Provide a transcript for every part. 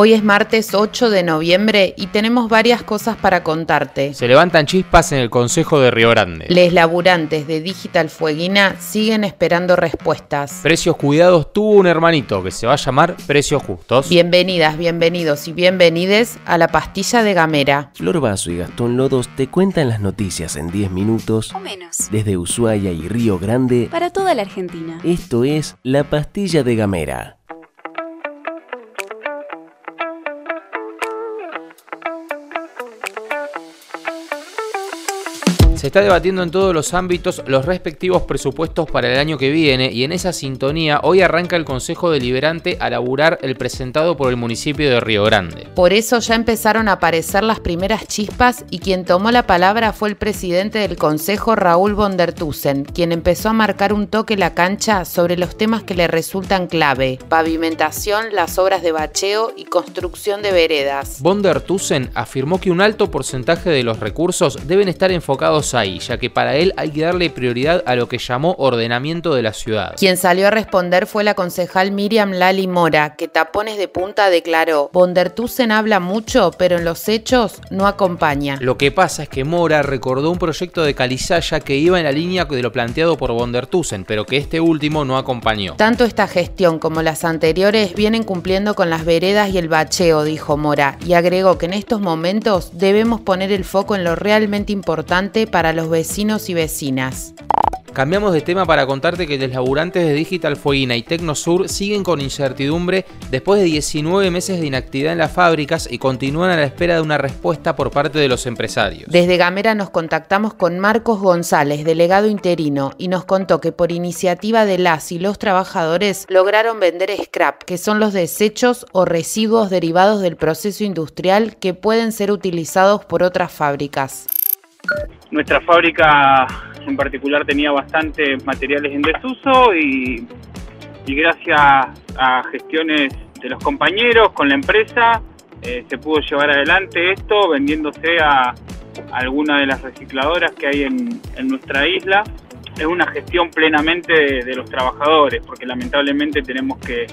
Hoy es martes 8 de noviembre y tenemos varias cosas para contarte. Se levantan chispas en el Consejo de Río Grande. Les laburantes de Digital Fueguina siguen esperando respuestas. Precios Cuidados tuvo un hermanito que se va a llamar Precios Justos. Bienvenidas, bienvenidos y bienvenides a la pastilla de Gamera. Flor Vaso y Gastón Lodos te cuentan las noticias en 10 minutos o menos. desde Ushuaia y Río Grande. Para toda la Argentina. Esto es La Pastilla de Gamera. Se está debatiendo en todos los ámbitos los respectivos presupuestos para el año que viene y en esa sintonía hoy arranca el Consejo Deliberante a laburar el presentado por el municipio de Río Grande. Por eso ya empezaron a aparecer las primeras chispas y quien tomó la palabra fue el presidente del Consejo Raúl von der Tussen, quien empezó a marcar un toque la cancha sobre los temas que le resultan clave, pavimentación, las obras de bacheo y construcción de veredas. Von der Tussen afirmó que un alto porcentaje de los recursos deben estar enfocados ahí, ya que para él hay que darle prioridad a lo que llamó ordenamiento de la ciudad. Quien salió a responder fue la concejal Miriam Lali Mora, que tapones de punta declaró, Bondertusen habla mucho, pero en los hechos no acompaña. Lo que pasa es que Mora recordó un proyecto de Calizaya que iba en la línea de lo planteado por Bondertusen, pero que este último no acompañó. Tanto esta gestión como las anteriores vienen cumpliendo con las veredas y el bacheo, dijo Mora, y agregó que en estos momentos debemos poner el foco en lo realmente importante para para los vecinos y vecinas. Cambiamos de tema para contarte que los laburantes de Digital Fueguina y Tecnosur siguen con incertidumbre después de 19 meses de inactividad en las fábricas y continúan a la espera de una respuesta por parte de los empresarios. Desde Gamera nos contactamos con Marcos González, delegado interino, y nos contó que por iniciativa de las y los trabajadores lograron vender scrap, que son los desechos o residuos derivados del proceso industrial que pueden ser utilizados por otras fábricas. Nuestra fábrica en particular tenía bastantes materiales en desuso y, gracias a gestiones de los compañeros con la empresa eh, se pudo llevar adelante esto vendiéndose a, alguna de las recicladoras que hay en, nuestra isla. Es una gestión plenamente de, los trabajadores porque lamentablemente tenemos que,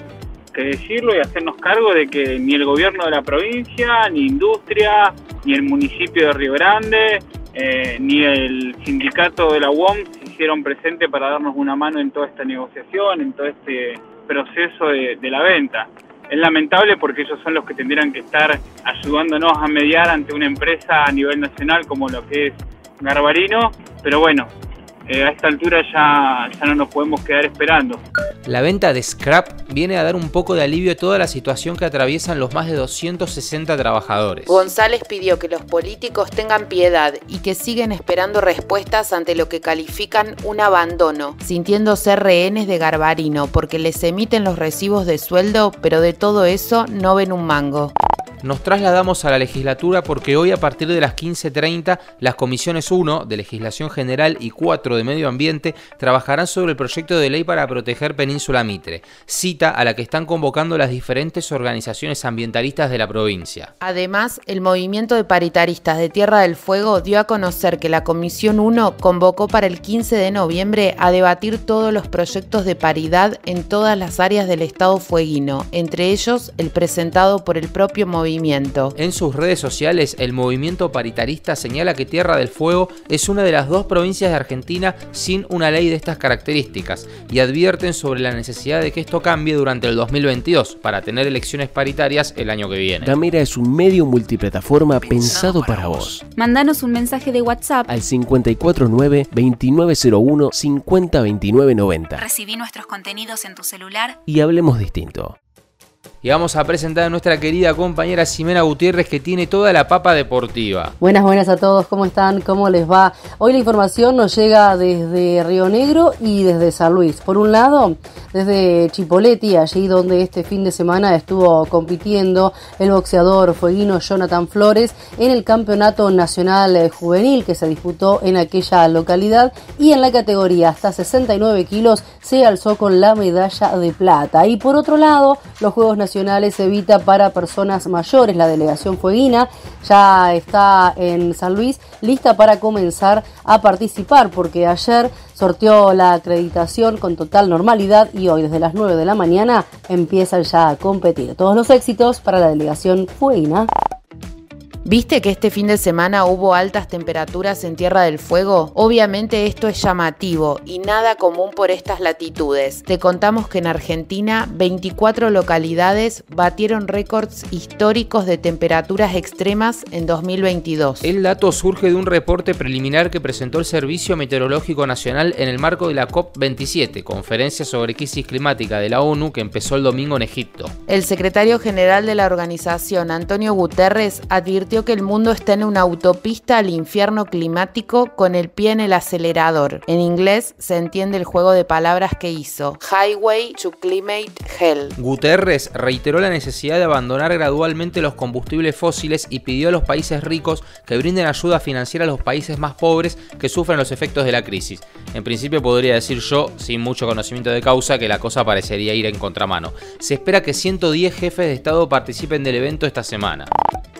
que decirlo y hacernos cargo de que ni el gobierno de la provincia, ni industria, ni el municipio de Río Grande, eh, ni el sindicato de la UOM se hicieron presentes para darnos una mano en toda esta negociación, en todo este proceso de, de la venta. Es lamentable porque ellos son los que tendrían que estar ayudándonos a mediar ante una empresa a nivel nacional como lo que es Garbarino, pero bueno, eh, a esta altura ya, ya no nos podemos quedar esperando. La venta de scrap viene a dar un poco de alivio a toda la situación que atraviesan los más de 260 trabajadores. González pidió que los políticos tengan piedad y que siguen esperando respuestas ante lo que califican un abandono, sintiéndose rehenes de Garbarino porque les emiten los recibos de sueldo, pero de todo eso no ven un mango. Nos trasladamos a la legislatura porque hoy a partir de las 15.30 las comisiones 1 de Legislación General y 4 de Medio Ambiente trabajarán sobre el proyecto de ley para proteger Península Mitre, cita a la que están convocando las diferentes organizaciones ambientalistas de la provincia. Además, el movimiento de paritaristas de Tierra del Fuego dio a conocer que la Comisión 1 convocó para el 15 de noviembre a debatir todos los proyectos de paridad en todas las áreas del Estado fueguino, entre ellos el presentado por el propio movimiento en sus redes sociales, el movimiento paritarista señala que Tierra del Fuego es una de las dos provincias de Argentina sin una ley de estas características y advierten sobre la necesidad de que esto cambie durante el 2022 para tener elecciones paritarias el año que viene. Gamera es un medio multiplataforma pensado, para, vos. Mandanos un mensaje de WhatsApp al 549-2901-502990. Recibí nuestros contenidos en tu celular y hablemos distinto y vamos a presentar a nuestra querida compañera Ximena Gutiérrez que tiene toda la papa deportiva. Buenas, buenas a todos, ¿cómo están? ¿Cómo les va? Hoy la información nos llega desde Río Negro y desde San Luis. Por un lado, desde Chipoleti, allí donde este fin de semana estuvo compitiendo el boxeador fueguino Jonathan Flores en el Campeonato Nacional Juvenil que se disputó en aquella localidad y en la categoría hasta 69 kilos se alzó con la medalla de plata. Y por otro lado, los Juegos Nacionales nacionales Evita para personas mayores. La delegación Fueguina ya está en San Luis lista para comenzar a participar porque ayer sorteó la acreditación con total normalidad y hoy desde las 9 de la mañana empiezan ya a competir. Todos los éxitos para la delegación Fueguina. ¿Viste que este fin de semana hubo altas temperaturas en Tierra del Fuego? Obviamente esto es llamativo y nada común por estas latitudes. Te contamos que en Argentina 24 localidades batieron récords históricos de temperaturas extremas en 2022. El dato surge de un reporte preliminar que presentó el Servicio Meteorológico Nacional en el marco de la COP27, conferencia sobre crisis climática de la ONU que empezó el domingo en Egipto. El secretario general de la organización, Antonio Guterres, advirtió que el mundo está en una autopista al infierno climático con el pie en el acelerador. En inglés se entiende el juego de palabras que hizo, Highway to Climate Hell. Guterres reiteró la necesidad de abandonar gradualmente los combustibles fósiles y pidió a los países ricos que brinden ayuda financiera a los países más pobres que sufren los efectos de la crisis. En principio podría decir yo, sin mucho conocimiento de causa, que la cosa parecería ir en contramano. Se espera que 110 jefes de Estado participen del evento esta semana.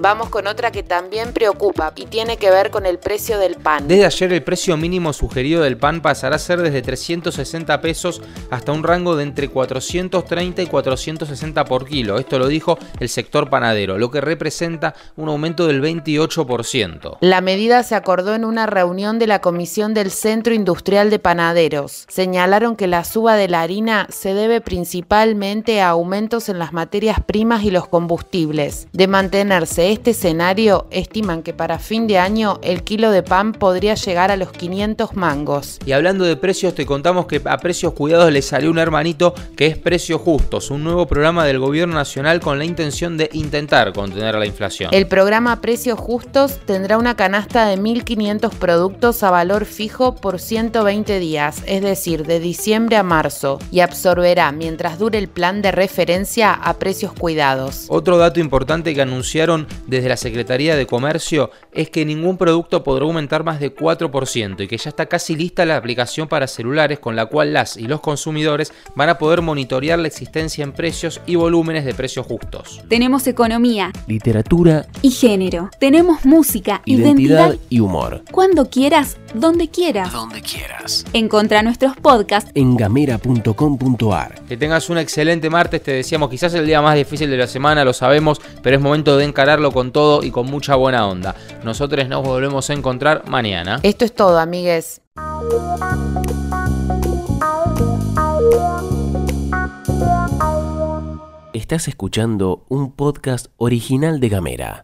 Vamos con otra que también preocupa y tiene que ver con el precio del pan. Desde ayer el precio mínimo sugerido del pan pasará a ser desde 360 pesos hasta un rango de entre 430 y 460 por kilo. Esto lo dijo el sector panadero, lo que representa un aumento del 28%. La medida se acordó en una reunión de la Comisión del Centro Industrial de Panaderos. Señalaron que la suba de la harina se debe principalmente a aumentos en las materias primas y los combustibles. De mantenerse este escenario, estiman que para fin de año el kilo de pan podría llegar a los 500 mangos. Y hablando de precios, te contamos que a Precios Cuidados le salió un hermanito que es Precios Justos, un nuevo programa del gobierno nacional con la intención de intentar contener la inflación. El programa Precios Justos tendrá una canasta de 1.500 productos a valor fijo por 120 días, es decir, de diciembre a marzo, y absorberá mientras dure el plan de referencia a precios cuidados. Otro dato importante que anunciaron desde la Secretaría de Comercio es que ningún producto podrá aumentar más de 4% y que ya está casi lista la aplicación para celulares con la cual las y los consumidores van a poder monitorear la existencia en precios y volúmenes de precios justos. Tenemos economía Literatura, y género. Tenemos música, identidad identidad, y humor. cuando quieras, donde quieras. Donde quieras. Encontra nuestros podcasts En gamera.com.ar. Que tengas un excelente martes, te decíamos quizás el día más difícil de la semana, lo sabemos, pero es momento de encararlo con todo y con mucha buena onda. Nosotros nos volvemos a encontrar mañana. Esto es todo, amigues. Estás escuchando un podcast original de Gamera.